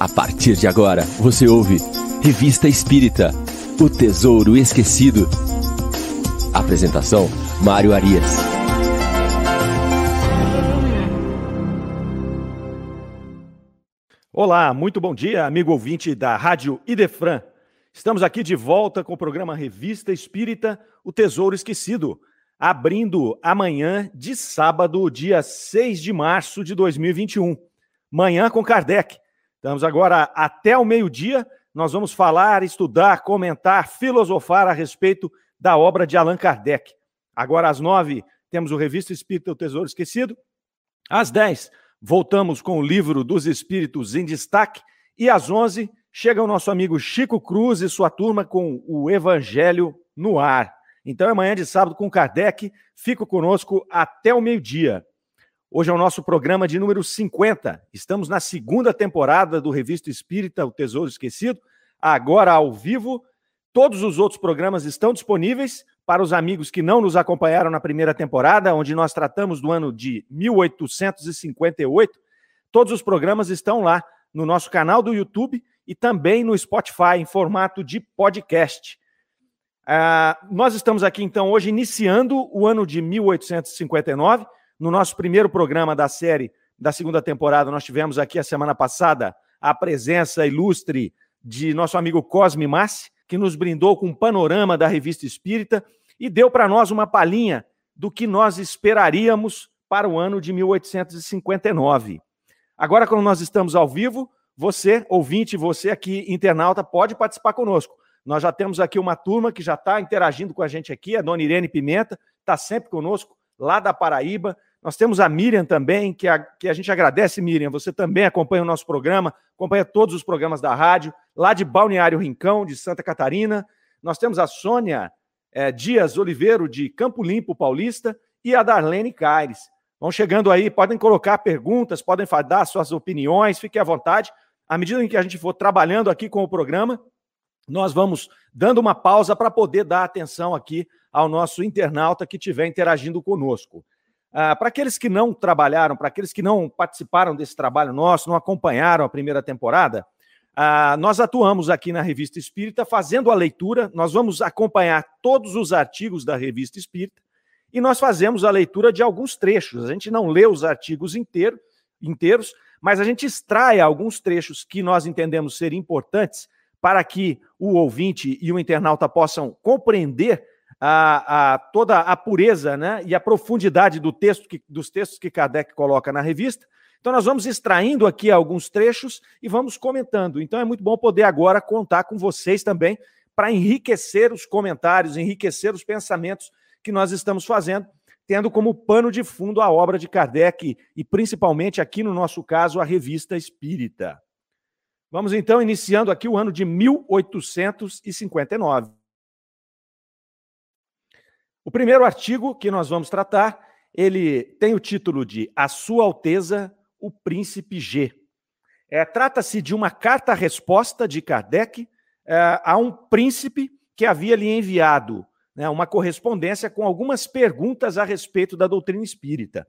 A partir de agora, você ouve Revista Espírita O Tesouro Esquecido. Apresentação: Mário Arias. Olá, muito bom dia, amigo ouvinte da Rádio Idefran. Estamos aqui de volta com o programa Revista Espírita O Tesouro Esquecido, abrindo amanhã de sábado, dia 6 de março de 2021. Manhã com Kardec. Estamos agora até o meio-dia. Nós vamos falar, estudar, comentar, filosofar a respeito da obra de Allan Kardec. Agora às nove temos o Revista Espírita O Tesouro Esquecido. Às dez voltamos com o livro dos Espíritos em destaque. E às onze chega o nosso amigo Chico Cruz e sua turma com o Evangelho no ar. Então é manhã de sábado com Kardec. Fica conosco até o meio-dia. Hoje é o nosso programa de número 50. Estamos na segunda temporada do Revista Espírita, O Tesouro Esquecido, agora ao vivo. Todos os outros programas estão disponíveis para os amigos que não nos acompanharam na primeira temporada, onde nós tratamos do ano de 1858. Todos os programas estão lá no nosso canal do YouTube e também no Spotify, em formato de podcast. Uh, nós estamos aqui, então, hoje iniciando o ano de 1859. No nosso primeiro programa da série da segunda temporada, nós tivemos aqui a semana passada a presença ilustre de nosso amigo Cosme Massi, que nos brindou com um panorama da revista Espírita e deu para nós uma palhinha do que nós esperaríamos para o ano de 1859. Agora, quando nós estamos ao vivo, você, ouvinte, você aqui, internauta, pode participar conosco. Nós já temos aqui uma turma que já está interagindo com a gente aqui, a dona Irene Pimenta, está sempre conosco, lá da Paraíba. Nós temos a Miriam também, que a, que a gente agradece, Miriam. Você também acompanha o nosso programa, acompanha todos os programas da rádio, lá de Balneário Rincão, de Santa Catarina. Nós temos a Sônia é, Dias Oliveiro, de Campo Limpo Paulista, e a Darlene Caires. Vão chegando aí, podem colocar perguntas, podem dar suas opiniões, fiquem à vontade à medida em que a gente for trabalhando aqui com o programa, nós vamos dando uma pausa para poder dar atenção aqui ao nosso internauta que estiver interagindo conosco. Ah, para aqueles que não trabalharam, para aqueles que não participaram desse trabalho nosso, não acompanharam a primeira temporada, ah, nós atuamos aqui na Revista Espírita fazendo a leitura, nós vamos acompanhar todos os artigos da Revista Espírita e nós fazemos a leitura de alguns trechos. A gente não lê os artigos inteiro, inteiros, mas a gente extrai alguns trechos que nós entendemos ser importantes para que o ouvinte e o internauta possam compreender a, a, toda a pureza né, e a profundidade do texto que, dos textos que Kardec coloca na revista. Então, nós vamos extraindo aqui alguns trechos e vamos comentando. Então, é muito bom poder agora contar com vocês também para enriquecer os comentários, enriquecer os pensamentos que nós estamos fazendo tendo como pano de fundo a obra de Kardec e principalmente aqui no nosso caso a Revista Espírita. Vamos então iniciando aqui o ano de 1859. O primeiro artigo que nós vamos tratar, ele tem o título de A Sua Alteza, o Príncipe G. É, Trata-se de uma carta-resposta de Kardec é, a um príncipe que havia lhe enviado né, uma correspondência com algumas perguntas a respeito da doutrina espírita.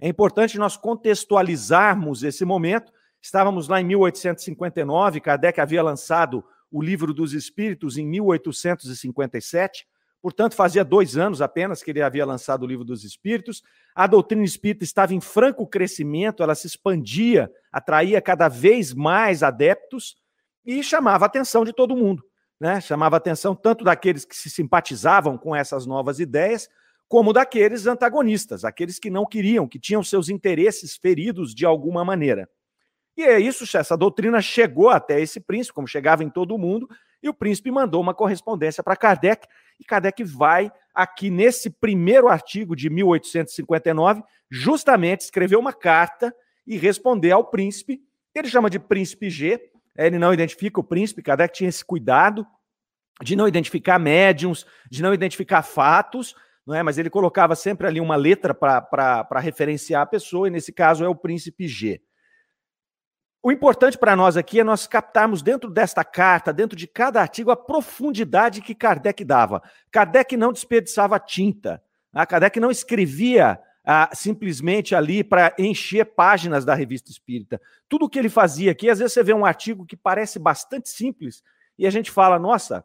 É importante nós contextualizarmos esse momento. Estávamos lá em 1859, Kardec havia lançado o Livro dos Espíritos em 1857, portanto, fazia dois anos apenas que ele havia lançado o Livro dos Espíritos. A doutrina espírita estava em franco crescimento, ela se expandia, atraía cada vez mais adeptos e chamava a atenção de todo mundo né, chamava a atenção tanto daqueles que se simpatizavam com essas novas ideias, como daqueles antagonistas, aqueles que não queriam, que tinham seus interesses feridos de alguma maneira. E é isso, essa doutrina chegou até esse príncipe, como chegava em todo mundo, e o príncipe mandou uma correspondência para Kardec, e Kardec vai aqui nesse primeiro artigo de 1859, justamente escrever uma carta e responder ao príncipe. Ele chama de príncipe G, ele não identifica o príncipe, Kardec tinha esse cuidado de não identificar médiums, de não identificar fatos, não é? mas ele colocava sempre ali uma letra para referenciar a pessoa, e nesse caso é o príncipe G. O importante para nós aqui é nós captarmos dentro desta carta, dentro de cada artigo, a profundidade que Kardec dava. Kardec não desperdiçava tinta, né? Kardec não escrevia ah, simplesmente ali para encher páginas da revista espírita. Tudo o que ele fazia aqui, às vezes você vê um artigo que parece bastante simples e a gente fala, nossa,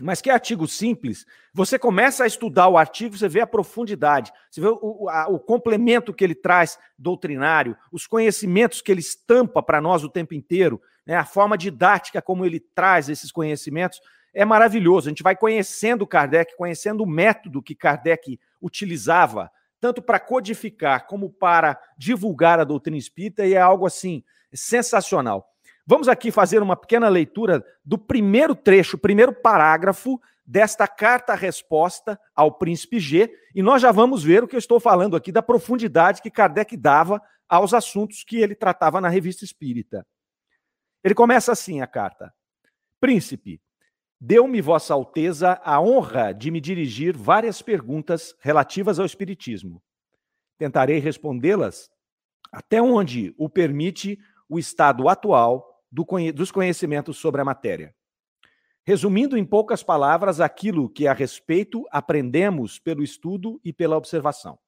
mas que artigo simples. Você começa a estudar o artigo, você vê a profundidade, você vê o, a, o complemento que ele traz doutrinário, os conhecimentos que ele estampa para nós o tempo inteiro, né, a forma didática como ele traz esses conhecimentos. É maravilhoso. A gente vai conhecendo Kardec, conhecendo o método que Kardec utilizava tanto para codificar como para divulgar a doutrina espírita, e é algo assim sensacional. Vamos aqui fazer uma pequena leitura do primeiro trecho, primeiro parágrafo desta carta-resposta ao príncipe G, e nós já vamos ver o que eu estou falando aqui da profundidade que Kardec dava aos assuntos que ele tratava na revista espírita. Ele começa assim a carta: Príncipe, Deu-me Vossa Alteza a honra de me dirigir várias perguntas relativas ao Espiritismo. Tentarei respondê-las até onde o permite o estado atual do dos conhecimentos sobre a matéria. Resumindo em poucas palavras aquilo que a respeito aprendemos pelo estudo e pela observação.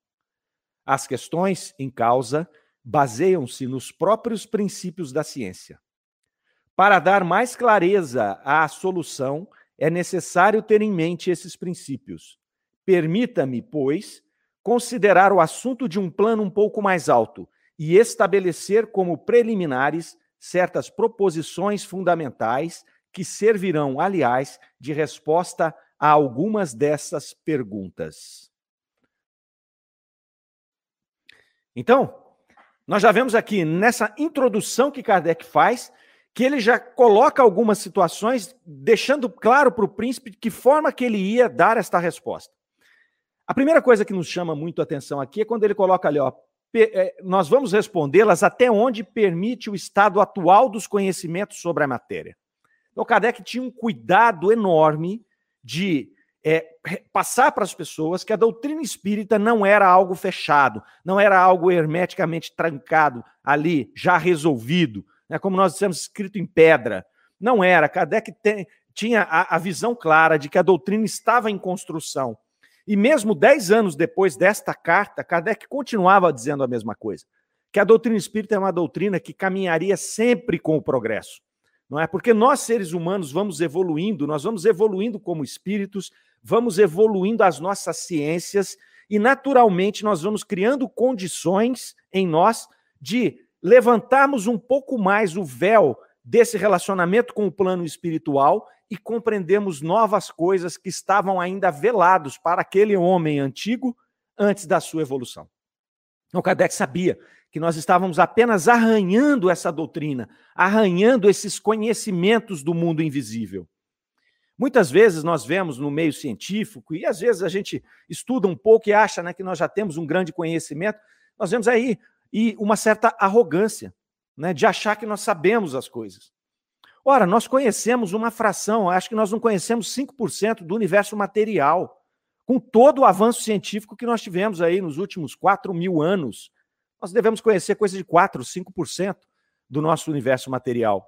As questões em causa baseiam-se nos próprios princípios da ciência. Para dar mais clareza à solução, é necessário ter em mente esses princípios. Permita-me, pois, considerar o assunto de um plano um pouco mais alto e estabelecer como preliminares certas proposições fundamentais que servirão, aliás, de resposta a algumas dessas perguntas. Então, nós já vemos aqui nessa introdução que Kardec faz que ele já coloca algumas situações, deixando claro para o príncipe de que forma que ele ia dar esta resposta. A primeira coisa que nos chama muito a atenção aqui é quando ele coloca ali, ó, nós vamos respondê-las até onde permite o estado atual dos conhecimentos sobre a matéria. Então, Kardec tinha um cuidado enorme de é, passar para as pessoas que a doutrina espírita não era algo fechado, não era algo hermeticamente trancado ali, já resolvido, né, como nós dissemos, escrito em pedra. Não era. Kardec tem, tinha a, a visão clara de que a doutrina estava em construção. E mesmo dez anos depois desta carta, Kardec continuava dizendo a mesma coisa. Que a doutrina espírita é uma doutrina que caminharia sempre com o progresso. Não é? Porque nós, seres humanos, vamos evoluindo, nós vamos evoluindo como espíritos, vamos evoluindo as nossas ciências e, naturalmente, nós vamos criando condições em nós de levantarmos um pouco mais o véu desse relacionamento com o plano espiritual e compreendemos novas coisas que estavam ainda velados para aquele homem antigo antes da sua evolução. Então, Kardec sabia que nós estávamos apenas arranhando essa doutrina, arranhando esses conhecimentos do mundo invisível. Muitas vezes nós vemos no meio científico, e às vezes a gente estuda um pouco e acha né, que nós já temos um grande conhecimento, nós vemos aí e uma certa arrogância, né, de achar que nós sabemos as coisas. Ora, nós conhecemos uma fração, acho que nós não conhecemos 5% do universo material, com todo o avanço científico que nós tivemos aí nos últimos 4 mil anos. Nós devemos conhecer coisa de 4, 5% do nosso universo material.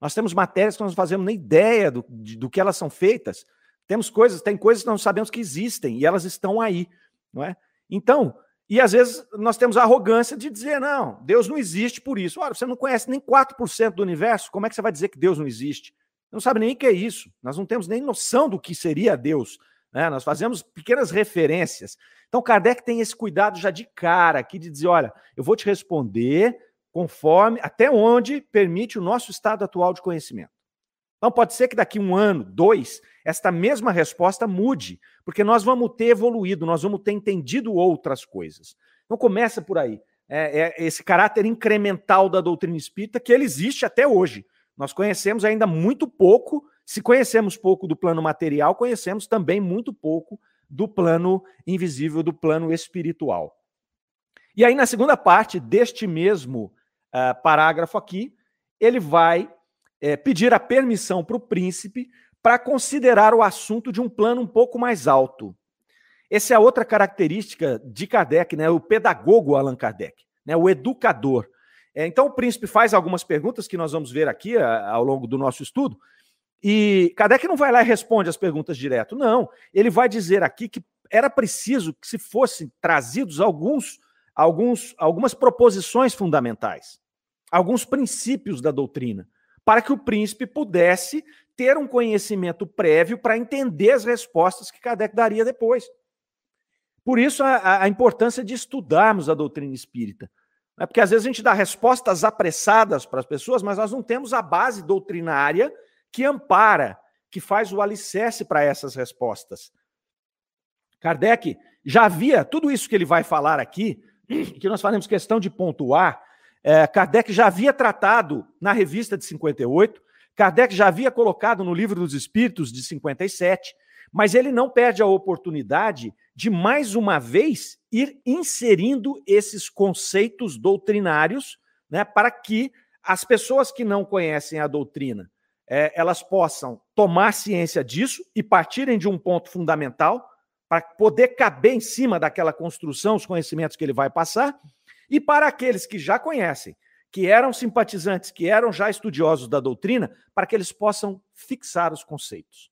Nós temos matérias que nós não fazemos nem ideia do, de, do que elas são feitas. Temos coisas, tem coisas que nós não sabemos que existem e elas estão aí, não é? Então, e às vezes nós temos a arrogância de dizer, não, Deus não existe por isso. Ora, você não conhece nem 4% do universo, como é que você vai dizer que Deus não existe? Não sabe nem o que é isso. Nós não temos nem noção do que seria Deus. Né? Nós fazemos pequenas referências. Então, Kardec tem esse cuidado já de cara aqui de dizer: olha, eu vou te responder conforme, até onde permite o nosso estado atual de conhecimento. Então, pode ser que daqui um ano, dois, esta mesma resposta mude, porque nós vamos ter evoluído, nós vamos ter entendido outras coisas. Então, começa por aí. É, é esse caráter incremental da doutrina espírita que ele existe até hoje. Nós conhecemos ainda muito pouco, se conhecemos pouco do plano material, conhecemos também muito pouco do plano invisível, do plano espiritual. E aí, na segunda parte deste mesmo uh, parágrafo aqui, ele vai é, pedir a permissão para o príncipe para considerar o assunto de um plano um pouco mais alto. Essa é a outra característica de Kardec, né? o pedagogo Allan Kardec, né? o educador. É, então, o príncipe faz algumas perguntas que nós vamos ver aqui a, ao longo do nosso estudo, e Kardec não vai lá e responde as perguntas direto, não. Ele vai dizer aqui que era preciso que se fossem trazidos alguns, alguns, algumas proposições fundamentais, alguns princípios da doutrina, para que o príncipe pudesse ter um conhecimento prévio para entender as respostas que Kardec daria depois. Por isso, a, a importância de estudarmos a doutrina espírita. É porque às vezes a gente dá respostas apressadas para as pessoas, mas nós não temos a base doutrinária que ampara, que faz o alicerce para essas respostas. Kardec já havia, tudo isso que ele vai falar aqui, que nós fazemos questão de pontuar, é, Kardec já havia tratado na revista de 58, Kardec já havia colocado no Livro dos Espíritos de 57, mas ele não perde a oportunidade de, mais uma vez, ir inserindo esses conceitos doutrinários né, para que as pessoas que não conhecem a doutrina é, elas possam tomar ciência disso e partirem de um ponto fundamental para poder caber em cima daquela construção, os conhecimentos que ele vai passar, e para aqueles que já conhecem, que eram simpatizantes, que eram já estudiosos da doutrina, para que eles possam fixar os conceitos.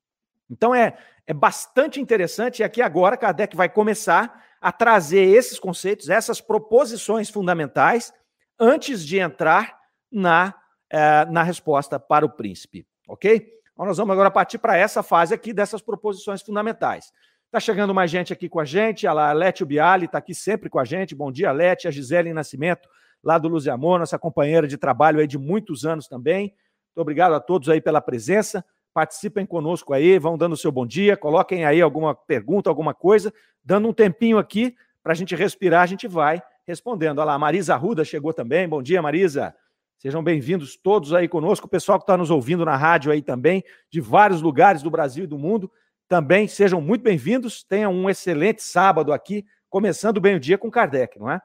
Então é, é bastante interessante, e aqui agora Kardec vai começar a trazer esses conceitos, essas proposições fundamentais, antes de entrar na, eh, na resposta para o príncipe, ok? Então nós vamos agora partir para essa fase aqui dessas proposições fundamentais. Está chegando mais gente aqui com a gente, a Lete Biali está aqui sempre com a gente. Bom dia, Lete, a Gisele Nascimento, lá do Luz e Amor, nossa companheira de trabalho aí de muitos anos também. Muito obrigado a todos aí pela presença. Participem conosco aí, vão dando o seu bom dia, coloquem aí alguma pergunta, alguma coisa, dando um tempinho aqui para a gente respirar, a gente vai respondendo. Olha lá, a Marisa Arruda chegou também. Bom dia, Marisa. Sejam bem-vindos todos aí conosco, o pessoal que está nos ouvindo na rádio aí também, de vários lugares do Brasil e do mundo, também sejam muito bem-vindos. Tenham um excelente sábado aqui, começando bem o dia com Kardec, não é?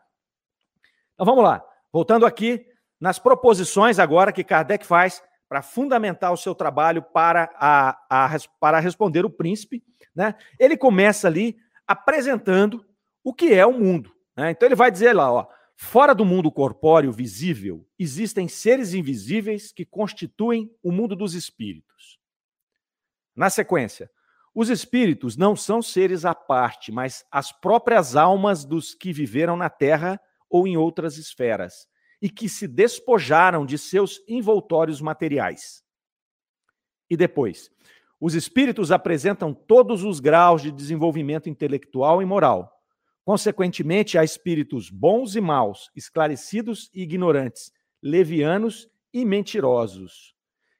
Então vamos lá, voltando aqui nas proposições agora que Kardec faz para fundamentar o seu trabalho para, a, a, para responder o príncipe, né? ele começa ali apresentando o que é o mundo. Né? Então ele vai dizer lá, ó, fora do mundo corpóreo visível, existem seres invisíveis que constituem o mundo dos espíritos. Na sequência, os espíritos não são seres à parte, mas as próprias almas dos que viveram na Terra ou em outras esferas e que se despojaram de seus envoltórios materiais. E depois, os espíritos apresentam todos os graus de desenvolvimento intelectual e moral. Consequentemente, há espíritos bons e maus, esclarecidos e ignorantes, levianos e mentirosos,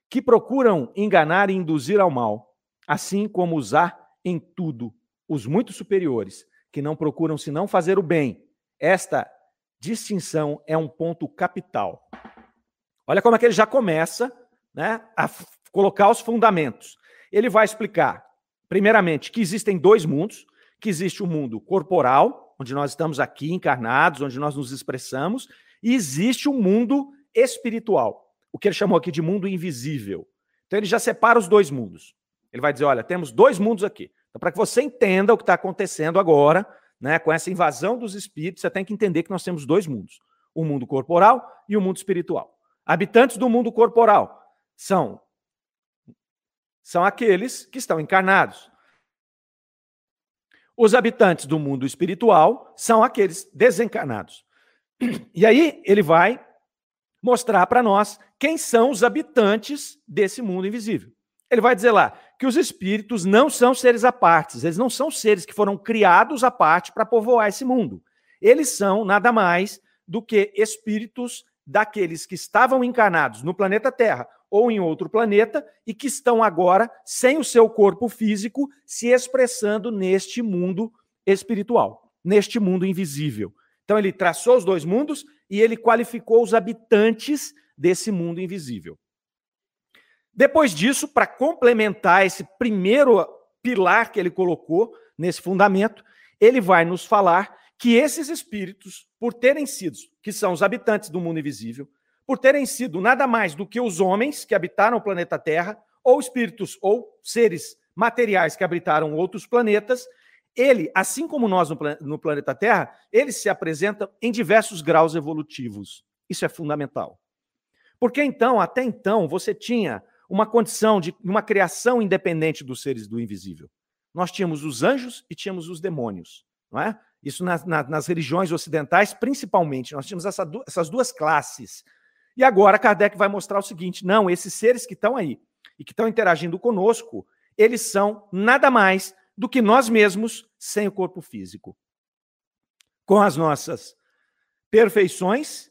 que procuram enganar e induzir ao mal, assim como usar em tudo os muito superiores, que não procuram senão fazer o bem. Esta distinção é um ponto capital. Olha como é que ele já começa né, a colocar os fundamentos. Ele vai explicar, primeiramente, que existem dois mundos, que existe o mundo corporal, onde nós estamos aqui encarnados, onde nós nos expressamos, e existe o mundo espiritual, o que ele chamou aqui de mundo invisível. Então ele já separa os dois mundos. Ele vai dizer, olha, temos dois mundos aqui. Então, para que você entenda o que está acontecendo agora, né, com essa invasão dos espíritos, você tem que entender que nós temos dois mundos: o mundo corporal e o mundo espiritual. Habitantes do mundo corporal são são aqueles que estão encarnados. Os habitantes do mundo espiritual são aqueles desencarnados. E aí ele vai mostrar para nós quem são os habitantes desse mundo invisível. Ele vai dizer lá que os espíritos não são seres à parte, eles não são seres que foram criados à parte para povoar esse mundo. Eles são nada mais do que espíritos daqueles que estavam encarnados no planeta Terra ou em outro planeta e que estão agora sem o seu corpo físico se expressando neste mundo espiritual, neste mundo invisível. Então ele traçou os dois mundos e ele qualificou os habitantes desse mundo invisível. Depois disso, para complementar esse primeiro pilar que ele colocou nesse fundamento, ele vai nos falar que esses espíritos, por terem sido, que são os habitantes do mundo invisível, por terem sido nada mais do que os homens que habitaram o planeta Terra, ou espíritos ou seres materiais que habitaram outros planetas, ele, assim como nós no, planeta Terra, ele se apresenta em diversos graus evolutivos. Isso é fundamental. Porque então, até então, você tinha uma condição de uma criação independente dos seres do invisível. nós tínhamos os anjos e tínhamos os demônios, não é? Isso nas, nas religiões ocidentais, principalmente, nós tínhamos essa, essas duas classes. E agora Kardec vai mostrar o seguinte: não, esses seres que estão aí e que estão interagindo conosco, eles são nada mais do que nós mesmos sem o corpo físico. Com as nossas perfeições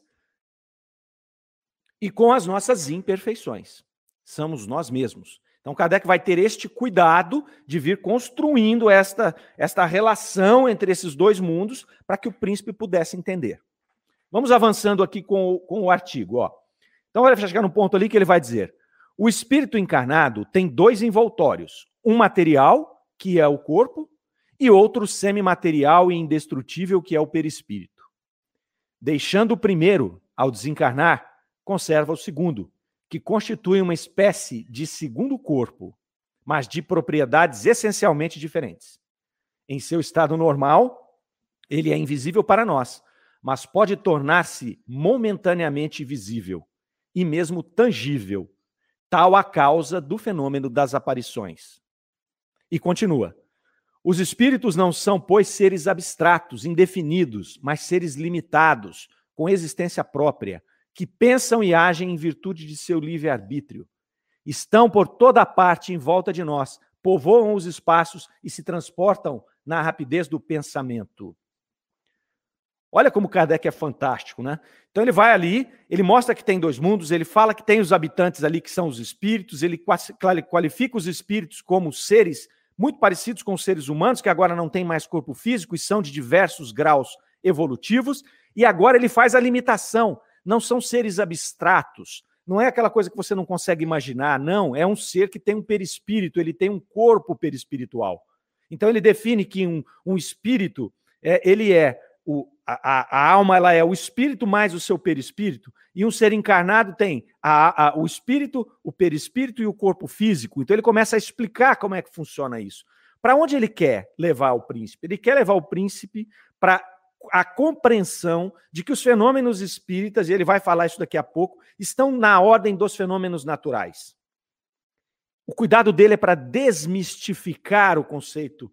e com as nossas imperfeições. Somos nós mesmos. Então, Kardec vai ter este cuidado de vir construindo esta, esta relação entre esses dois mundos para que o príncipe pudesse entender. Vamos avançando aqui com, com o artigo. Ó. Então, vai chegar no ponto ali que ele vai dizer: o espírito encarnado tem dois envoltórios, um material, que é o corpo, e outro semimaterial e indestrutível, que é o perispírito. Deixando o primeiro, ao desencarnar, conserva o segundo, que constitui uma espécie de segundo corpo, mas de propriedades essencialmente diferentes. Em seu estado normal, ele é invisível para nós, mas pode tornar-se momentaneamente visível e mesmo tangível, tal a causa do fenômeno das aparições. E continua: os espíritos não são, pois, seres abstratos, indefinidos, mas seres limitados, com existência própria, que pensam e agem em virtude de seu livre-arbítrio. Estão por toda parte em volta de nós, povoam os espaços e se transportam na rapidez do pensamento. Olha como Kardec é fantástico, né? Então ele vai ali, ele mostra que tem dois mundos, ele fala que tem os habitantes ali que são os espíritos, ele qualifica os espíritos como seres muito parecidos com os seres humanos, que agora não têm mais corpo físico e são de diversos graus evolutivos, e agora ele faz a limitação não são seres abstratos. Não é aquela coisa que você não consegue imaginar, não. É um ser que tem um perispírito, ele tem um corpo perispiritual. Então ele define que um, um espírito, é, ele é o, a, a, alma, ela é o espírito mais o seu perispírito, e um ser encarnado tem a, a, o espírito, o perispírito e o corpo físico. Então ele começa a explicar como é que funciona isso. Para onde ele quer levar o príncipe? Ele quer levar o príncipe para a compreensão de que os fenômenos espíritas, e ele vai falar isso daqui a pouco, estão na ordem dos fenômenos naturais. O cuidado dele é para desmistificar o conceito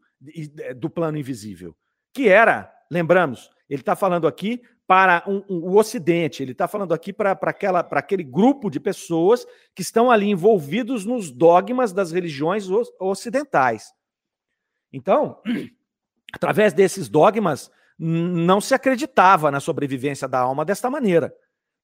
do plano invisível, que era, lembramos, ele está falando aqui para um, um, o Ocidente, ele está falando aqui para aquele grupo de pessoas que estão ali envolvidos nos dogmas das religiões ocidentais. Então, através desses dogmas, não se acreditava na sobrevivência da alma desta maneira.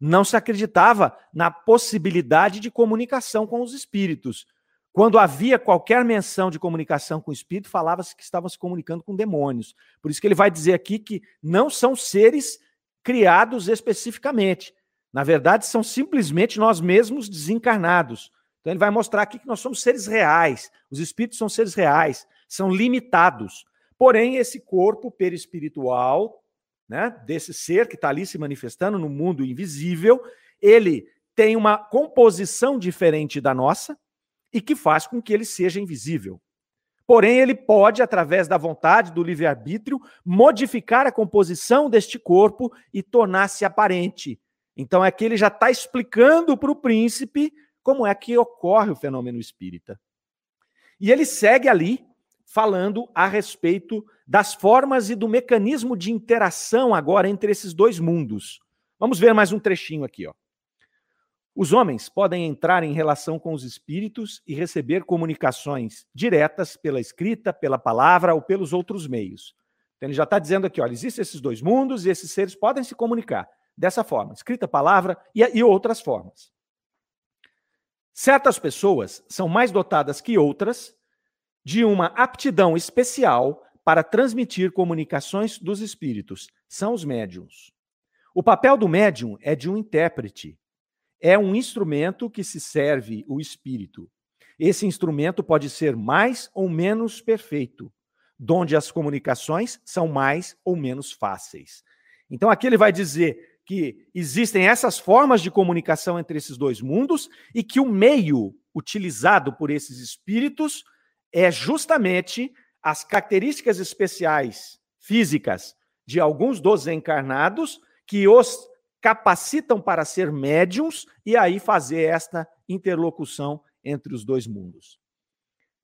Não se acreditava na possibilidade de comunicação com os espíritos. Quando havia qualquer menção de comunicação com o espírito, falava-se que estavam se comunicando com demônios. Por isso que ele vai dizer aqui que não são seres criados especificamente. Na verdade, são simplesmente nós mesmos desencarnados. Então ele vai mostrar aqui que nós somos seres reais. Os espíritos são seres reais, são limitados. Porém, esse corpo perispiritual, né, desse ser que está ali se manifestando no mundo invisível, ele tem uma composição diferente da nossa e que faz com que ele seja invisível. Porém, ele pode, através da vontade, do livre-arbítrio, modificar a composição deste corpo e tornar-se aparente. Então, é que ele já está explicando para o príncipe como é que ocorre o fenômeno espírita. E ele segue ali falando a respeito das formas e do mecanismo de interação agora entre esses dois mundos. Vamos ver mais um trechinho aqui, ó. Os homens podem entrar em relação com os espíritos e receber comunicações diretas pela escrita, pela palavra ou pelos outros meios. Então ele já está dizendo aqui, olha, existem esses dois mundos e esses seres podem se comunicar dessa forma, escrita, palavra e, e outras formas. Certas pessoas são mais dotadas que outras de uma aptidão especial para transmitir comunicações dos espíritos. São os médiums. O papel do médium é de um intérprete. É um instrumento que se serve o espírito. Esse instrumento pode ser mais ou menos perfeito, donde as comunicações são mais ou menos fáceis. Então aqui ele vai dizer que existem essas formas de comunicação entre esses dois mundos e que o meio utilizado por esses espíritos é justamente as características especiais físicas de alguns dos encarnados que os capacitam para ser médiums e aí fazer esta interlocução entre os dois mundos.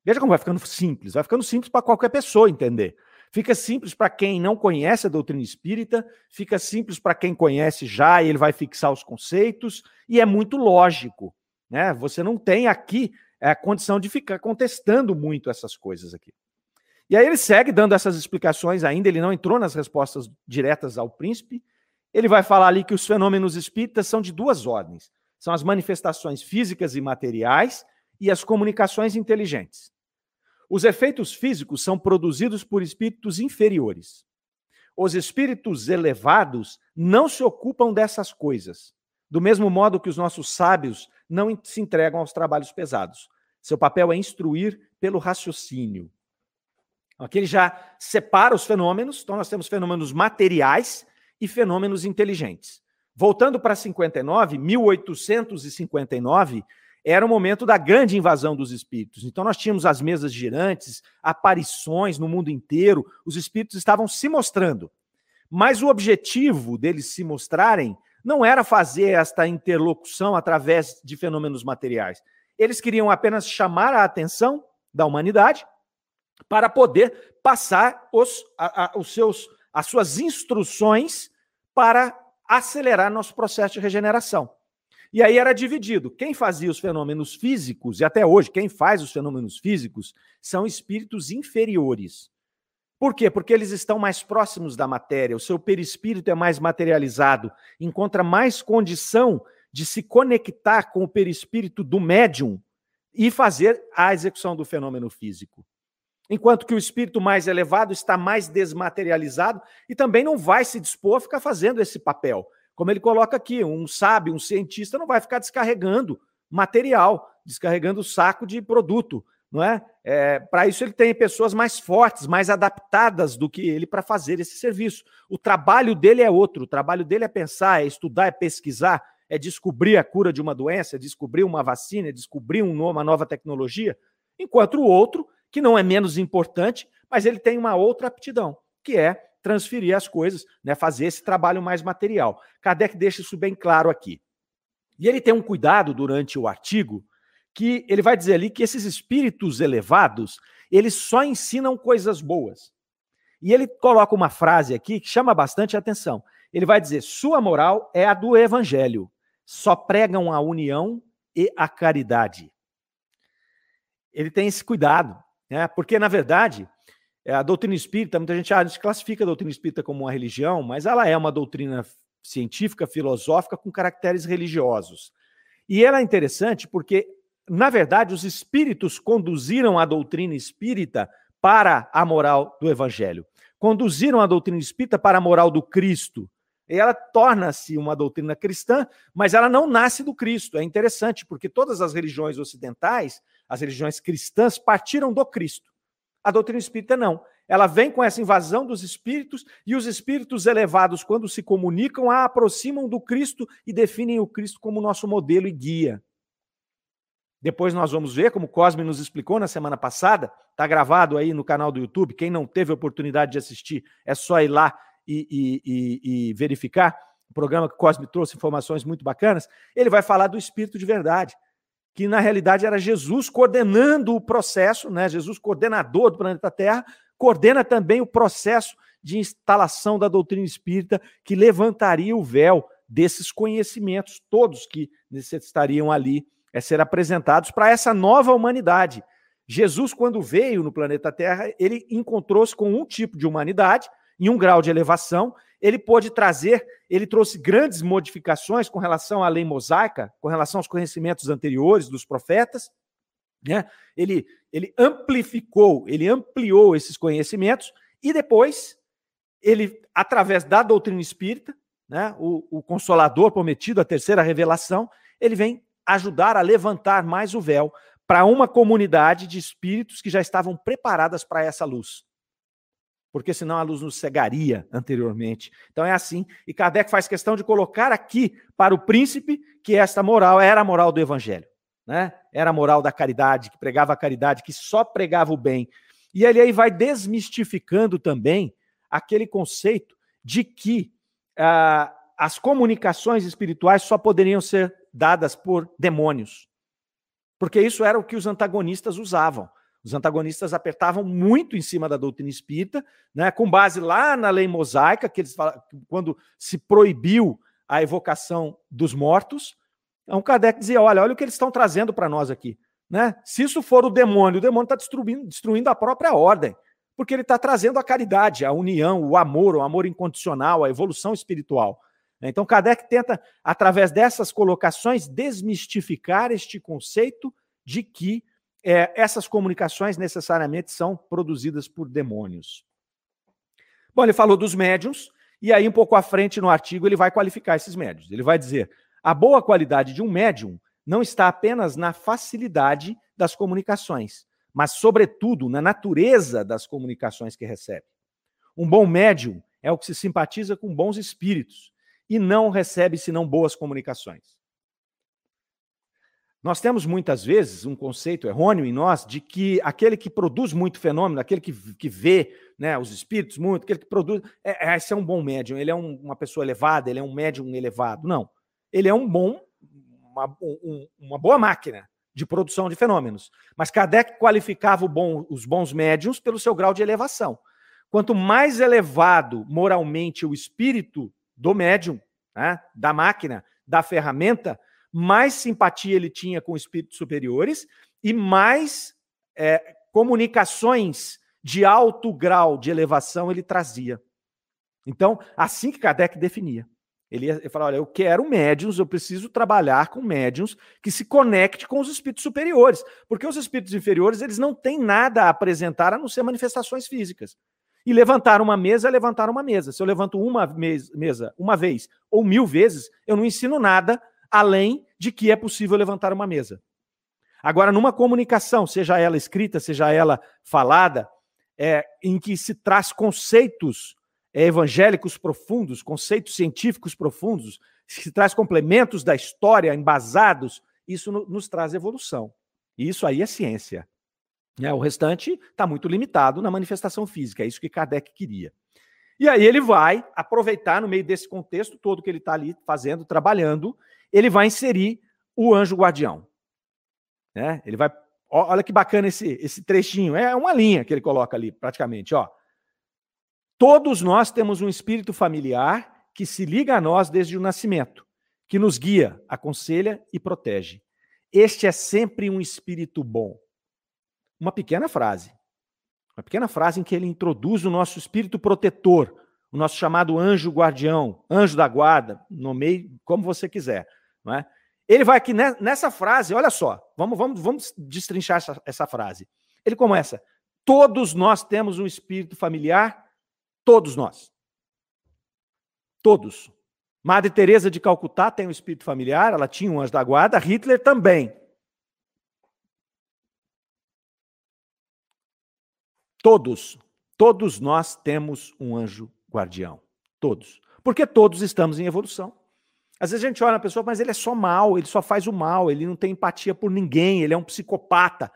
Veja como vai ficando simples, vai ficando simples para qualquer pessoa entender. Fica simples para quem não conhece a doutrina espírita, fica simples para quem conhece já e ele vai fixar os conceitos, e é muito lógico. Né? Você não tem aqui a condição de ficar contestando muito essas coisas aqui. E aí ele segue dando essas explicações ainda, ele não entrou nas respostas diretas ao príncipe. Ele vai falar ali que os fenômenos espíritas são de duas ordens: são as manifestações físicas e materiais e as comunicações inteligentes. Os efeitos físicos são produzidos por espíritos inferiores. Os espíritos elevados não se ocupam dessas coisas, do mesmo modo que os nossos sábios não se entregam aos trabalhos pesados. Seu papel é instruir pelo raciocínio. Aqui ele já separa os fenômenos, então nós temos fenômenos materiais e fenômenos inteligentes. Voltando para 59, 1859, era o momento da grande invasão dos espíritos. Então nós tínhamos as mesas girantes, aparições no mundo inteiro, os espíritos estavam se mostrando. Mas o objetivo deles se mostrarem não era fazer esta interlocução através de fenômenos materiais. Eles queriam apenas chamar a atenção da humanidade para poder passar os, a, a, os seus, as suas instruções para acelerar nosso processo de regeneração. E aí era dividido. Quem fazia os fenômenos físicos, e até hoje, quem faz os fenômenos físicos, são espíritos inferiores. Por quê? Porque eles estão mais próximos da matéria, o seu perispírito é mais materializado, encontra mais condição de se conectar com o perispírito do médium e fazer a execução do fenômeno físico. Enquanto que o espírito mais elevado está mais desmaterializado e também não vai se dispor a ficar fazendo esse papel. Como ele coloca aqui, um sábio, um cientista não vai ficar descarregando material, descarregando saco de produto, não é? é para isso ele tem pessoas mais fortes, mais adaptadas do que ele para fazer esse serviço. O trabalho dele é outro, o trabalho dele é pensar, é estudar, é pesquisar, é descobrir a cura de uma doença, é descobrir uma vacina, é descobrir uma nova tecnologia, enquanto o outro, que não é menos importante, mas ele tem uma outra aptidão, que é transferir as coisas, né, fazer esse trabalho mais material. Kardec deixa isso bem claro aqui. E ele tem um cuidado durante o artigo que ele vai dizer ali que esses espíritos elevados, eles só ensinam coisas boas. E ele coloca uma frase aqui que chama bastante atenção. Ele vai dizer: "Sua moral é a do evangelho. Só pregam a união e a caridade." Ele tem esse cuidado, né? Porque na verdade, é, a doutrina espírita, muita gente, ah, classifica a doutrina espírita como uma religião, mas ela é uma doutrina científica, filosófica, com caracteres religiosos. E ela é interessante porque, na verdade, os espíritos conduziram a doutrina espírita para a moral do evangelho. Conduziram a doutrina espírita para a moral do Cristo. E ela torna-se uma doutrina cristã, mas ela não nasce do Cristo. É interessante, porque todas as religiões ocidentais, as religiões cristãs, partiram do Cristo. A doutrina espírita não. Ela vem com essa invasão dos espíritos e os espíritos elevados, quando se comunicam, a aproximam do Cristo e definem o Cristo como nosso modelo e guia. Depois nós vamos ver, como Cosme nos explicou na semana passada, está gravado aí no canal do YouTube. Quem não teve oportunidade de assistir, é só ir lá e, e, e, e verificar. O programa que Cosme trouxe informações muito bacanas. Ele vai falar do Espírito de verdade que na realidade era Jesus coordenando o processo, né? Jesus coordenador do planeta Terra, coordena também o processo de instalação da doutrina espírita que levantaria o véu desses conhecimentos todos que necessitariam ali é, ser apresentados para essa nova humanidade. Jesus, quando veio no planeta Terra, ele encontrou-se com um tipo de humanidade em um grau de elevação ele pôde trazer, ele trouxe grandes modificações com relação à lei mosaica, com relação aos conhecimentos anteriores dos profetas, né? Ele, ele amplificou, ele ampliou esses conhecimentos e depois ele, através da doutrina espírita, né, o, o consolador prometido, a terceira revelação, ele vem ajudar a levantar mais o véu para uma comunidade de espíritos que já estavam preparadas para essa luz porque senão a luz nos cegaria anteriormente. Então é assim. E Kardec faz questão de colocar aqui para o príncipe que esta moral era a moral do evangelho. Né? Era a moral da caridade, que pregava a caridade, que só pregava o bem. E ele aí vai desmistificando também aquele conceito de que ah, as comunicações espirituais só poderiam ser dadas por demônios. Porque isso era o que os antagonistas usavam. Os antagonistas apertavam muito em cima da doutrina espírita, né, com base lá na lei mosaica, que eles falam, quando se proibiu a evocação dos mortos. Então, Kardec dizia: olha, olha o que eles estão trazendo para nós aqui. Né? Se isso for o demônio, o demônio está destruindo, destruindo a própria ordem, porque ele está trazendo a caridade, a união, o amor, o amor incondicional, a evolução espiritual. Então, Kardec tenta, através dessas colocações, desmistificar este conceito de que é, essas comunicações necessariamente são produzidas por demônios. Bom, ele falou dos médiums, e aí, um pouco à frente no artigo, ele vai qualificar esses médiums. Ele vai dizer: a boa qualidade de um médium não está apenas na facilidade das comunicações, mas, sobretudo, na natureza das comunicações que recebe. Um bom médium é o que se simpatiza com bons espíritos e não recebe senão boas comunicações. Nós temos muitas vezes um conceito errôneo em nós de que aquele que produz muito fenômeno, aquele que, que vê né, os espíritos muito, aquele que produz. É, é, esse é um bom médium, ele é um, uma pessoa elevada, ele é um médium elevado. Não. Ele é um bom, uma, um, uma boa máquina de produção de fenômenos. Mas Kardec qualificava bom, os bons médiums pelo seu grau de elevação. Quanto mais elevado moralmente o espírito do médium, né, da máquina, da ferramenta, mais simpatia ele tinha com espíritos superiores e mais é, comunicações de alto grau de elevação ele trazia. Então, assim que Kardec definia. Ele ia falar: olha, eu quero médiums, eu preciso trabalhar com médiums que se conecte com os espíritos superiores. Porque os espíritos inferiores, eles não têm nada a apresentar a não ser manifestações físicas. E levantar uma mesa é levantar uma mesa. Se eu levanto uma mesa uma vez ou mil vezes, eu não ensino nada além de que é possível levantar uma mesa. Agora, numa comunicação, seja ela escrita, seja ela falada, é, em que se traz conceitos é, evangélicos profundos, conceitos científicos profundos, se traz complementos da história embasados, isso no, nos traz evolução. E isso aí é ciência. É, o restante está muito limitado na manifestação física, é isso que Kardec queria. E aí ele vai aproveitar, no meio desse contexto todo que ele está ali fazendo, trabalhando, ele vai inserir o anjo guardião. Né? Ele vai. Olha que bacana esse, esse trechinho. É uma linha que ele coloca ali, praticamente. Ó. Todos nós temos um espírito familiar que se liga a nós desde o nascimento, que nos guia, aconselha e protege. Este é sempre um espírito bom. Uma pequena frase. Uma pequena frase em que ele introduz o nosso espírito protetor, o nosso chamado anjo guardião, anjo da guarda, nomeie como você quiser. Não é? Ele vai aqui nessa frase, olha só, vamos, vamos, vamos destrinchar essa, essa frase. Ele começa: todos nós temos um espírito familiar, todos nós. Todos. Madre Teresa de Calcutá tem um espírito familiar, ela tinha um anjo da guarda, Hitler também. Todos, todos nós temos um anjo guardião. Todos. Porque todos estamos em evolução. Às vezes a gente olha na pessoa, mas ele é só mal, ele só faz o mal, ele não tem empatia por ninguém, ele é um psicopata.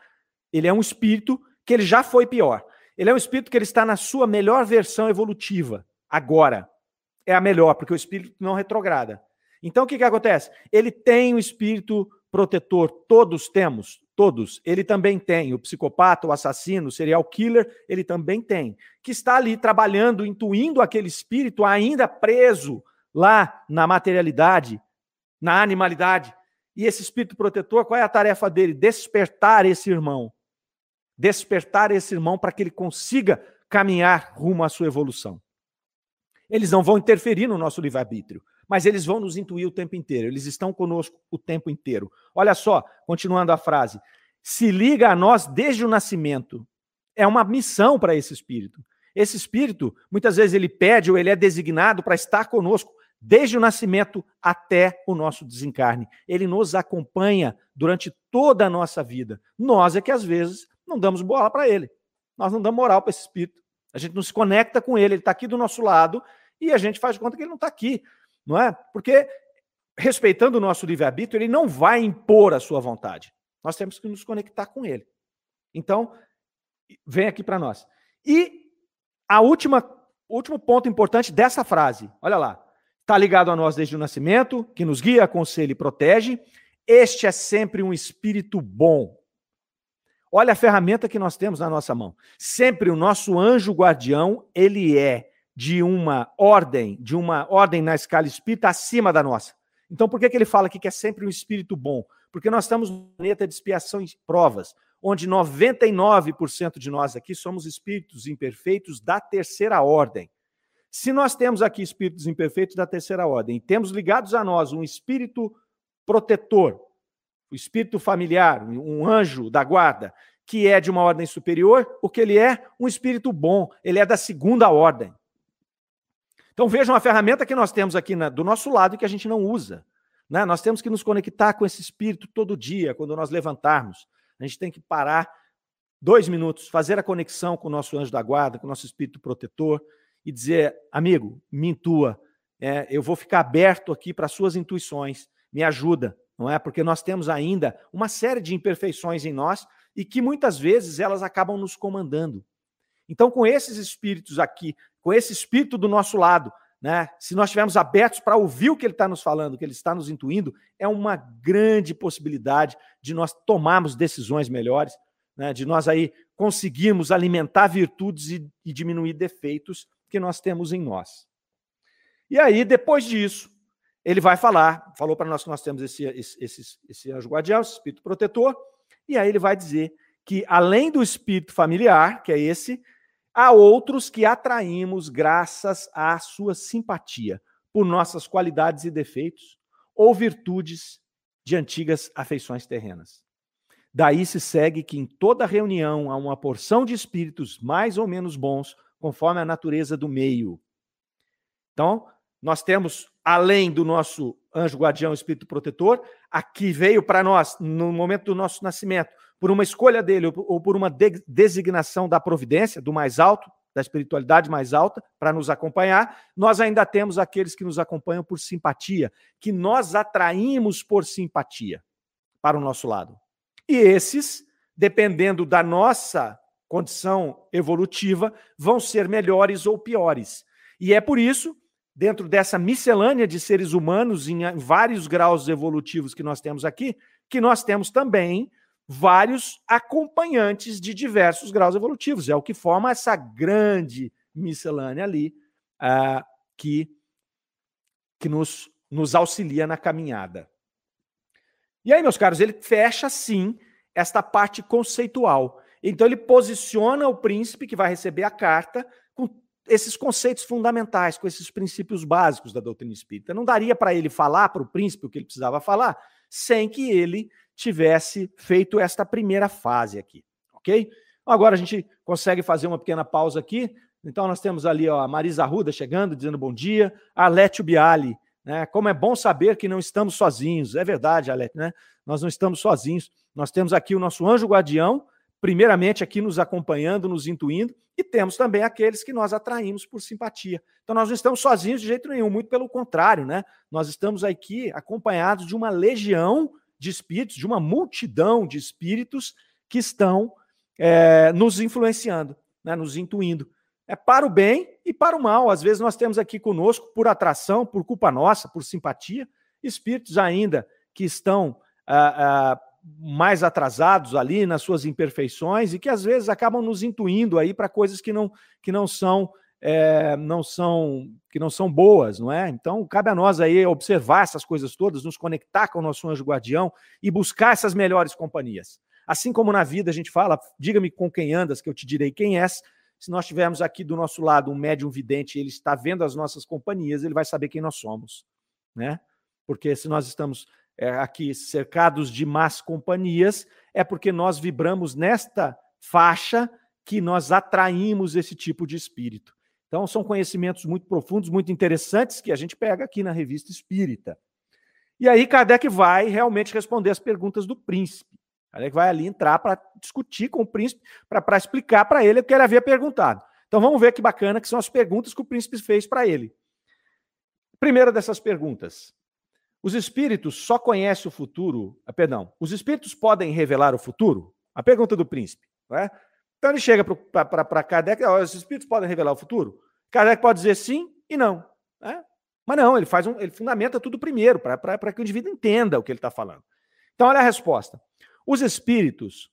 Ele é um espírito que ele já foi pior. Ele é um espírito que ele está na sua melhor versão evolutiva, agora. É a melhor, porque o espírito não retrograda. Então o que, que acontece? Ele tem o espírito protetor, todos temos, todos. Ele também tem. O psicopata, o assassino, o serial killer, ele também tem. Que está ali trabalhando, intuindo aquele espírito ainda preso lá na materialidade, na animalidade. E esse espírito protetor, qual é a tarefa dele? Despertar esse irmão. Despertar esse irmão para que ele consiga caminhar rumo à sua evolução. Eles não vão interferir no nosso livre-arbítrio, mas eles vão nos intuir o tempo inteiro. Eles estão conosco o tempo inteiro. Olha só, continuando a frase. Se liga a nós desde o nascimento. É uma missão para esse espírito. Esse espírito, muitas vezes ele pede ou ele é designado para estar conosco desde o nascimento até o nosso desencarne. Ele nos acompanha durante toda a nossa vida. Nós é que às vezes não damos bola para ele. Nós não damos moral para esse espírito. A gente não se conecta com ele, ele está aqui do nosso lado e a gente faz conta que ele não está aqui, não é? Porque respeitando o nosso livre-arbítrio, ele não vai impor a sua vontade. Nós temos que nos conectar com ele. Então, vem aqui para nós. E a última, último ponto importante dessa frase, olha lá. Está ligado a nós desde o nascimento, que nos guia, aconselha e protege. Este é sempre um espírito bom. Olha a ferramenta que nós temos na nossa mão. Sempre o nosso anjo guardião, ele é de uma ordem, de uma ordem na escala espírita acima da nossa. Então, por que, que ele fala aqui que é sempre um espírito bom? Porque nós estamos no planeta de expiação e provas, onde 99% de nós aqui somos espíritos imperfeitos da terceira ordem. Se nós temos aqui espíritos imperfeitos da terceira ordem, temos ligados a nós um espírito protetor, o espírito familiar, um anjo da guarda, que é de uma ordem superior, o que ele é? Um espírito bom, ele é da segunda ordem. Então vejam a ferramenta que nós temos aqui na, do nosso lado que a gente não usa. Né? Nós temos que nos conectar com esse espírito todo dia, quando nós levantarmos. A gente tem que parar dois minutos, fazer a conexão com o nosso anjo da guarda, com o nosso espírito protetor e dizer, amigo, me intua, é, eu vou ficar aberto aqui para suas intuições, me ajuda, não é? Porque nós temos ainda uma série de imperfeições em nós e que muitas vezes elas acabam nos comandando. Então, com esses espíritos aqui com esse espírito do nosso lado, né? Se nós estivermos abertos para ouvir o que ele está nos falando, o que ele está nos intuindo, é uma grande possibilidade de nós tomarmos decisões melhores, né? de nós aí conseguirmos alimentar virtudes e, e diminuir defeitos que nós temos em nós. E aí, depois disso, ele vai falar, falou para nós que nós temos esse, esse, esse, esse anjo guardião, esse espírito protetor, e aí ele vai dizer que além do espírito familiar, que é esse, Há outros que atraímos graças à sua simpatia, por nossas qualidades e defeitos, ou virtudes de antigas afeições terrenas. Daí se segue que em toda reunião há uma porção de espíritos mais ou menos bons, conforme a natureza do meio. Então, nós temos, além do nosso anjo guardião, espírito protetor, aqui veio para nós, no momento do nosso nascimento, por uma escolha dele ou por uma de designação da providência, do mais alto, da espiritualidade mais alta, para nos acompanhar, nós ainda temos aqueles que nos acompanham por simpatia, que nós atraímos por simpatia para o nosso lado. E esses, dependendo da nossa condição evolutiva, vão ser melhores ou piores. E é por isso, dentro dessa miscelânea de seres humanos em vários graus evolutivos que nós temos aqui, que nós temos também vários acompanhantes de diversos graus evolutivos. É o que forma essa grande miscelânea ali uh, que, que nos, nos auxilia na caminhada. E aí, meus caros, ele fecha sim esta parte conceitual. Então, ele posiciona o príncipe que vai receber a carta com esses conceitos fundamentais, com esses princípios básicos da doutrina espírita. Não daria para ele falar para o príncipe o que ele precisava falar sem que ele tivesse feito esta primeira fase aqui, ok? Agora a gente consegue fazer uma pequena pausa aqui. Então nós temos ali ó, a Marisa Arruda chegando, dizendo bom dia, a Alete Biali, né? Como é bom saber que não estamos sozinhos. É verdade, Alete, né? Nós não estamos sozinhos. Nós temos aqui o nosso anjo guardião, primeiramente aqui nos acompanhando, nos intuindo, e temos também aqueles que nós atraímos por simpatia. Então nós não estamos sozinhos de jeito nenhum, muito pelo contrário, né? Nós estamos aqui acompanhados de uma legião de espíritos, de uma multidão de espíritos que estão é, nos influenciando, né, nos intuindo. É para o bem e para o mal. Às vezes nós temos aqui conosco, por atração, por culpa nossa, por simpatia, espíritos ainda que estão ah, ah, mais atrasados ali nas suas imperfeições e que às vezes acabam nos intuindo aí para coisas que não, que não são é, não são que não são boas, não é? Então cabe a nós aí observar essas coisas todas, nos conectar com o nosso anjo guardião e buscar essas melhores companhias. Assim como na vida a gente fala, diga-me com quem andas, que eu te direi quem és. Se nós tivermos aqui do nosso lado um médium vidente, ele está vendo as nossas companhias, ele vai saber quem nós somos, né? Porque se nós estamos é, aqui cercados de más companhias, é porque nós vibramos nesta faixa que nós atraímos esse tipo de espírito. Então, são conhecimentos muito profundos, muito interessantes, que a gente pega aqui na revista Espírita. E aí, Kardec vai realmente responder as perguntas do príncipe. Kardec vai ali entrar para discutir com o príncipe, para explicar para ele o que ele havia perguntado. Então, vamos ver que bacana que são as perguntas que o príncipe fez para ele. Primeira dessas perguntas. Os espíritos só conhecem o futuro? Ah, perdão, os espíritos podem revelar o futuro? A pergunta do príncipe. Não é? Então ele chega para Kardec, os espíritos podem revelar o futuro? Kardec pode dizer sim e não. Né? Mas não, ele faz um, ele fundamenta tudo primeiro, para que o indivíduo entenda o que ele está falando. Então, olha a resposta. Os espíritos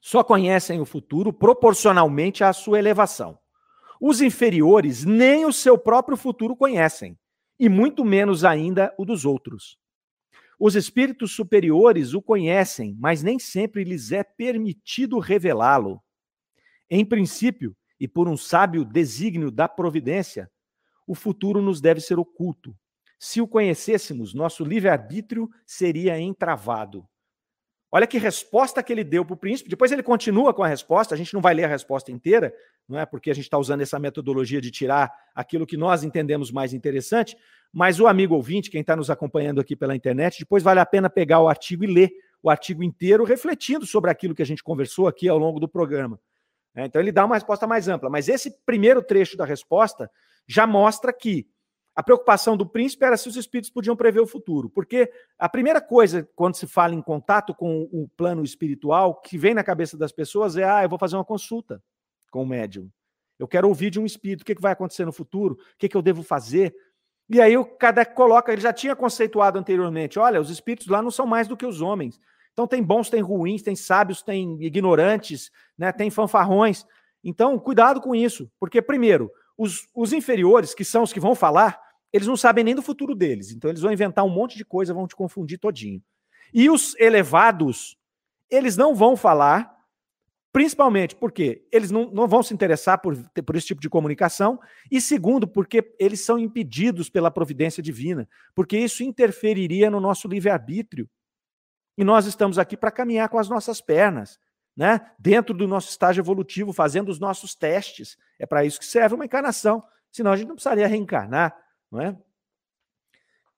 só conhecem o futuro proporcionalmente à sua elevação. Os inferiores nem o seu próprio futuro conhecem, e muito menos ainda o dos outros. Os espíritos superiores o conhecem, mas nem sempre lhes é permitido revelá-lo. Em princípio, e por um sábio desígnio da providência, o futuro nos deve ser oculto. Se o conhecêssemos, nosso livre-arbítrio seria entravado. Olha que resposta que ele deu para o príncipe. Depois ele continua com a resposta. A gente não vai ler a resposta inteira, não é? Porque a gente está usando essa metodologia de tirar aquilo que nós entendemos mais interessante. Mas o amigo ouvinte, quem está nos acompanhando aqui pela internet, depois vale a pena pegar o artigo e ler o artigo inteiro, refletindo sobre aquilo que a gente conversou aqui ao longo do programa. É, então ele dá uma resposta mais ampla. Mas esse primeiro trecho da resposta já mostra que a preocupação do príncipe era se os espíritos podiam prever o futuro, porque a primeira coisa, quando se fala em contato com o plano espiritual, que vem na cabeça das pessoas é: ah, eu vou fazer uma consulta com o médium. Eu quero ouvir de um espírito o que, vai acontecer no futuro, o que eu devo fazer. E aí o Kardec coloca, ele já tinha conceituado anteriormente: olha, os espíritos lá não são mais do que os homens. Então tem bons, tem ruins, tem sábios, tem ignorantes, né, tem fanfarrões. Então, cuidado com isso, porque, primeiro, os, os inferiores, que são os que vão falar, eles não sabem nem do futuro deles. Então eles vão inventar um monte de coisa, vão te confundir todinho. E os elevados, eles não vão falar, principalmente porque eles não, não vão se interessar por, por esse tipo de comunicação, e segundo, porque eles são impedidos pela providência divina, porque isso interferiria no nosso livre-arbítrio. E nós estamos aqui para caminhar com as nossas pernas né? dentro do nosso estágio evolutivo, fazendo os nossos testes. É para isso que serve uma encarnação. Senão a gente não precisaria reencarnar, não é?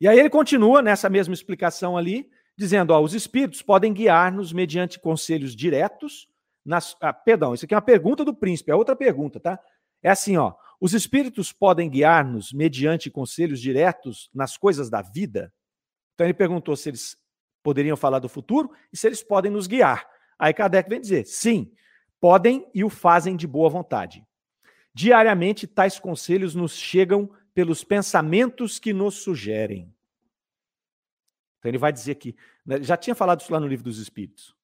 E aí ele continua nessa mesma explicação ali, dizendo: ó, os espíritos podem guiar-nos mediante conselhos diretos. Nas, ah, perdão, isso aqui é uma pergunta do príncipe, é outra pergunta, tá? É assim, ó. Os espíritos podem guiar-nos mediante conselhos diretos nas coisas da vida? Então ele perguntou se eles poderiam falar do futuro e se eles podem nos guiar. Aí Kardec vem dizer: sim, podem e o fazem de boa vontade. Diariamente, tais conselhos nos chegam pelos pensamentos que nos sugerem. Então, ele vai dizer que. Né, já tinha falado isso lá no livro dos Espíritos.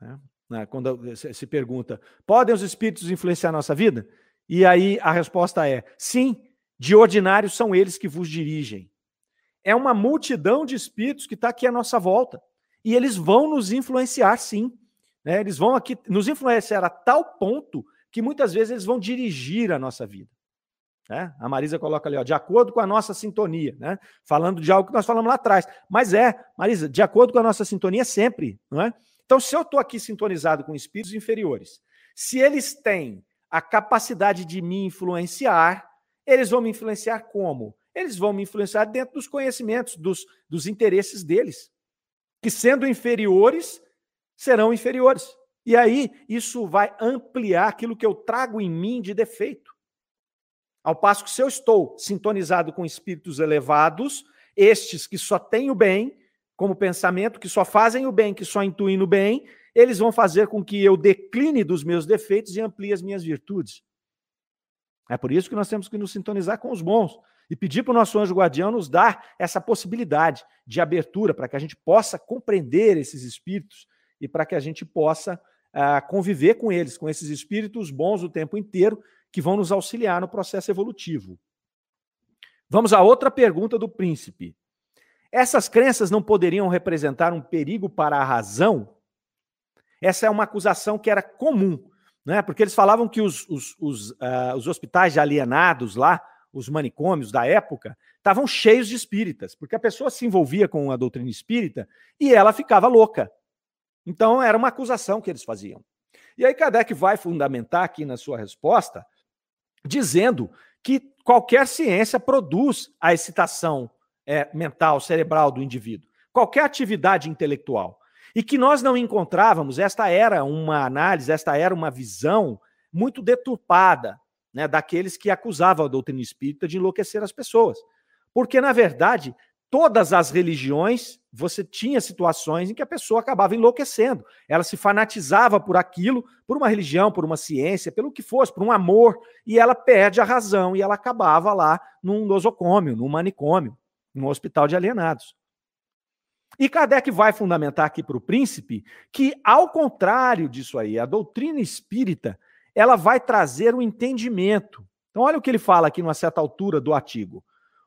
Né? né quando se pergunta: podem os Espíritos influenciar a nossa vida? E aí a resposta é: sim, de ordinário são eles que vos dirigem. É uma multidão de espíritos que está aqui à nossa volta. E eles vão nos influenciar, sim. Né? Eles vão aqui nos influenciar a tal ponto que muitas vezes eles vão dirigir a nossa vida. Né? A Marisa coloca ali, ó, de acordo com a nossa sintonia, né? falando de algo que nós falamos lá atrás. Mas é, Marisa, de acordo com a nossa sintonia sempre, não é? Então, se eu estou aqui sintonizado com espíritos inferiores, se eles têm a capacidade de me influenciar, eles vão me influenciar como? Eles vão me influenciar dentro dos conhecimentos, dos, dos interesses deles. Que sendo inferiores, serão inferiores. E aí, isso vai ampliar aquilo que eu trago em mim de defeito. Ao passo que, se eu estou sintonizado com espíritos elevados, estes que só têm o bem como pensamento, que só fazem o bem, que só intuem o bem, eles vão fazer com que eu decline dos meus defeitos e amplie as minhas virtudes. É por isso que nós temos que nos sintonizar com os bons e pedir para o nosso anjo guardião nos dar essa possibilidade de abertura para que a gente possa compreender esses espíritos e para que a gente possa uh, conviver com eles, com esses espíritos bons o tempo inteiro, que vão nos auxiliar no processo evolutivo. Vamos a outra pergunta do príncipe. Essas crenças não poderiam representar um perigo para a razão? Essa é uma acusação que era comum, né? porque eles falavam que os, os, os, uh, os hospitais de alienados lá, os manicômios da época, estavam cheios de espíritas, porque a pessoa se envolvia com a doutrina espírita e ela ficava louca. Então, era uma acusação que eles faziam. E aí, Kardec vai fundamentar aqui na sua resposta, dizendo que qualquer ciência produz a excitação é, mental, cerebral do indivíduo, qualquer atividade intelectual. E que nós não encontrávamos, esta era uma análise, esta era uma visão muito deturpada né, daqueles que acusavam a doutrina espírita de enlouquecer as pessoas. Porque, na verdade, todas as religiões, você tinha situações em que a pessoa acabava enlouquecendo. Ela se fanatizava por aquilo, por uma religião, por uma ciência, pelo que fosse, por um amor, e ela perde a razão e ela acabava lá num nosocômio, num manicômio, num hospital de alienados. E Kardec vai fundamentar aqui para o príncipe que, ao contrário disso aí, a doutrina espírita ela vai trazer o um entendimento. Então, olha o que ele fala aqui numa certa altura do artigo.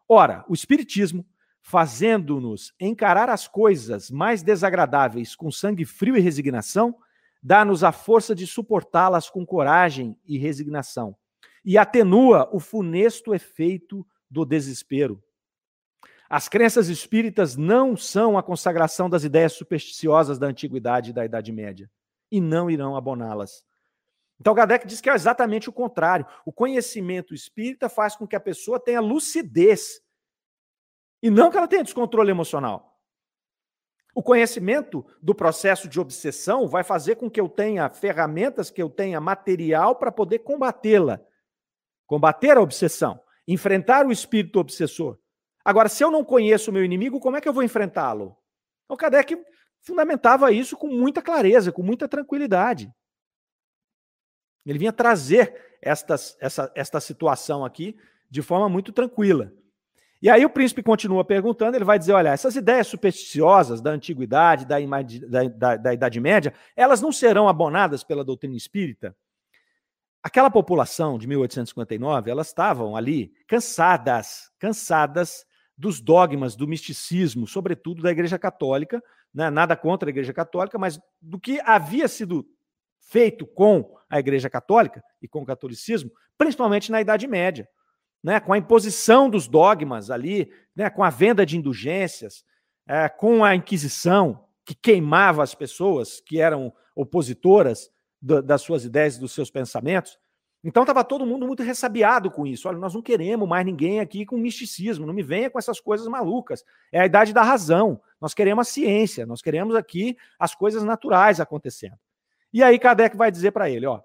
Ora, o espiritismo, fazendo-nos encarar as coisas mais desagradáveis com sangue frio e resignação, dá-nos a força de suportá-las com coragem e resignação, e atenua o funesto efeito do desespero. As crenças espíritas não são a consagração das ideias supersticiosas da antiguidade e da Idade Média, e não irão aboná-las. Então, Kardec diz que é exatamente o contrário. O conhecimento espírita faz com que a pessoa tenha lucidez, e não que ela tenha descontrole emocional. O conhecimento do processo de obsessão vai fazer com que eu tenha ferramentas, que eu tenha material para poder combatê-la. Combater a obsessão, enfrentar o espírito obsessor. Agora, se eu não conheço o meu inimigo, como é que eu vou enfrentá-lo? Então, Kardec fundamentava isso com muita clareza, com muita tranquilidade. Ele vinha trazer esta, essa, esta situação aqui de forma muito tranquila. E aí o príncipe continua perguntando, ele vai dizer, olha, essas ideias supersticiosas da antiguidade, da, da, da, da Idade Média, elas não serão abonadas pela doutrina espírita? Aquela população de 1859, elas estavam ali cansadas, cansadas dos dogmas do misticismo, sobretudo da Igreja Católica, né? nada contra a Igreja Católica, mas do que havia sido feito com a Igreja Católica e com o catolicismo, principalmente na Idade Média, né? com a imposição dos dogmas ali, né? com a venda de indulgências, é, com a Inquisição, que queimava as pessoas que eram opositoras do, das suas ideias, dos seus pensamentos. Então estava todo mundo muito ressabiado com isso. Olha, nós não queremos mais ninguém aqui com misticismo, não me venha com essas coisas malucas. É a idade da razão. Nós queremos a ciência, nós queremos aqui as coisas naturais acontecendo. E aí Kardec vai dizer para ele, ó,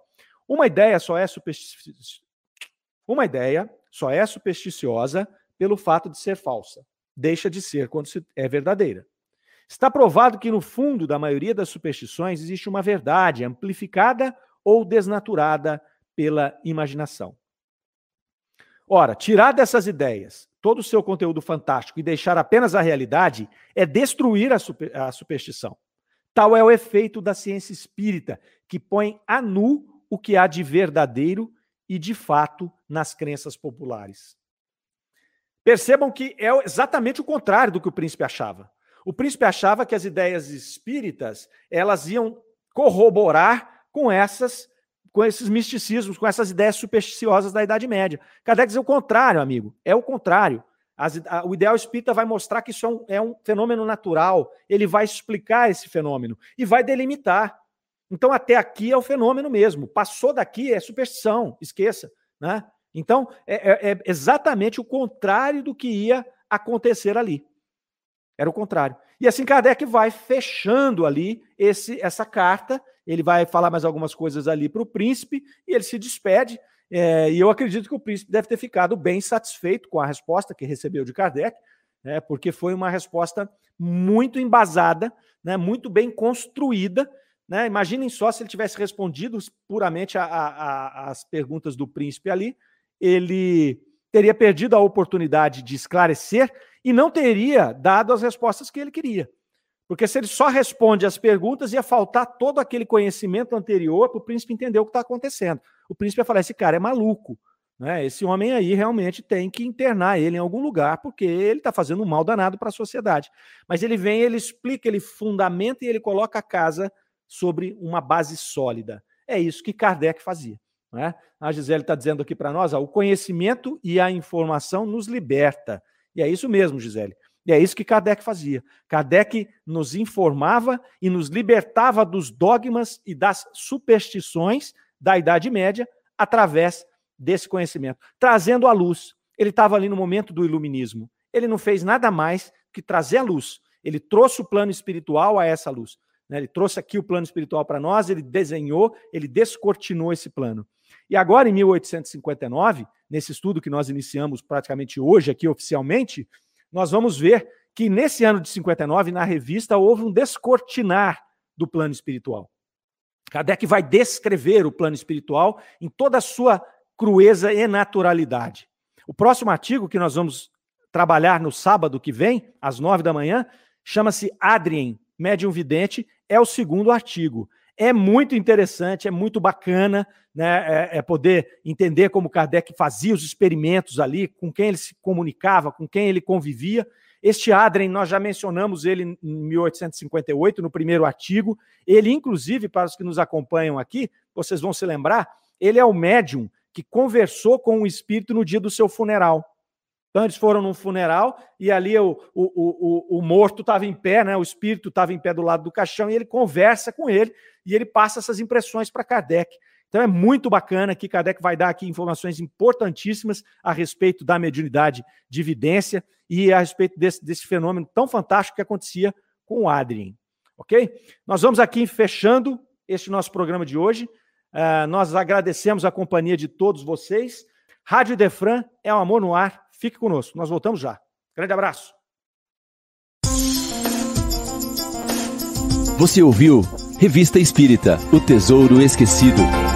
uma ideia só é supersticiosa. Uma ideia só é supersticiosa pelo fato de ser falsa. Deixa de ser quando é verdadeira. Está provado que no fundo da maioria das superstições existe uma verdade amplificada ou desnaturada pela imaginação. Ora, tirar dessas ideias todo o seu conteúdo fantástico e deixar apenas a realidade é destruir a, super, a superstição. Tal é o efeito da ciência espírita, que põe a nu o que há de verdadeiro e de fato nas crenças populares. Percebam que é exatamente o contrário do que o príncipe achava. O príncipe achava que as ideias espíritas elas iam corroborar com essas com esses misticismos, com essas ideias supersticiosas da Idade Média. Kardec diz o contrário, amigo. É o contrário. As, a, o ideal espírita vai mostrar que isso é um, é um fenômeno natural. Ele vai explicar esse fenômeno e vai delimitar. Então, até aqui é o fenômeno mesmo. Passou daqui é superstição, esqueça. Né? Então, é, é, é exatamente o contrário do que ia acontecer ali. Era o contrário. E assim Kardec vai fechando ali esse, essa carta ele vai falar mais algumas coisas ali para o príncipe e ele se despede. É, e eu acredito que o príncipe deve ter ficado bem satisfeito com a resposta que recebeu de Kardec, né, porque foi uma resposta muito embasada, né, muito bem construída. Né? Imaginem só se ele tivesse respondido puramente às perguntas do príncipe ali, ele teria perdido a oportunidade de esclarecer e não teria dado as respostas que ele queria. Porque se ele só responde as perguntas, ia faltar todo aquele conhecimento anterior para o príncipe entender o que está acontecendo. O príncipe ia falar: esse cara é maluco. Né? Esse homem aí realmente tem que internar ele em algum lugar, porque ele está fazendo um mal danado para a sociedade. Mas ele vem, ele explica, ele fundamenta e ele coloca a casa sobre uma base sólida. É isso que Kardec fazia. Né? A Gisele está dizendo aqui para nós: ó, o conhecimento e a informação nos liberta. E é isso mesmo, Gisele. E é isso que Kardec fazia. Kardec nos informava e nos libertava dos dogmas e das superstições da Idade Média através desse conhecimento, trazendo a luz. Ele estava ali no momento do iluminismo. Ele não fez nada mais que trazer a luz. Ele trouxe o plano espiritual a essa luz. Né? Ele trouxe aqui o plano espiritual para nós, ele desenhou, ele descortinou esse plano. E agora, em 1859, nesse estudo que nós iniciamos praticamente hoje aqui oficialmente, nós vamos ver que nesse ano de 59, na revista, houve um descortinar do plano espiritual. Kardec vai descrever o plano espiritual em toda a sua crueza e naturalidade. O próximo artigo que nós vamos trabalhar no sábado que vem, às nove da manhã, chama-se Adrien, médium vidente, é o segundo artigo. É muito interessante, é muito bacana, né? É, é, poder entender como Kardec fazia os experimentos ali, com quem ele se comunicava, com quem ele convivia. Este Adrien, nós já mencionamos ele em 1858, no primeiro artigo. Ele, inclusive, para os que nos acompanham aqui, vocês vão se lembrar, ele é o médium que conversou com o espírito no dia do seu funeral. Então, eles foram num funeral e ali o, o, o, o morto estava em pé, né? o espírito estava em pé do lado do caixão e ele conversa com ele e ele passa essas impressões para Kardec. Então é muito bacana que Kardec vai dar aqui informações importantíssimas a respeito da mediunidade de evidência e a respeito desse, desse fenômeno tão fantástico que acontecia com o Adrien. Ok? Nós vamos aqui fechando este nosso programa de hoje. Uh, nós agradecemos a companhia de todos vocês. Rádio Defran é um amor no ar. Fique conosco, nós voltamos já. Grande abraço. Você ouviu Revista Espírita O Tesouro Esquecido.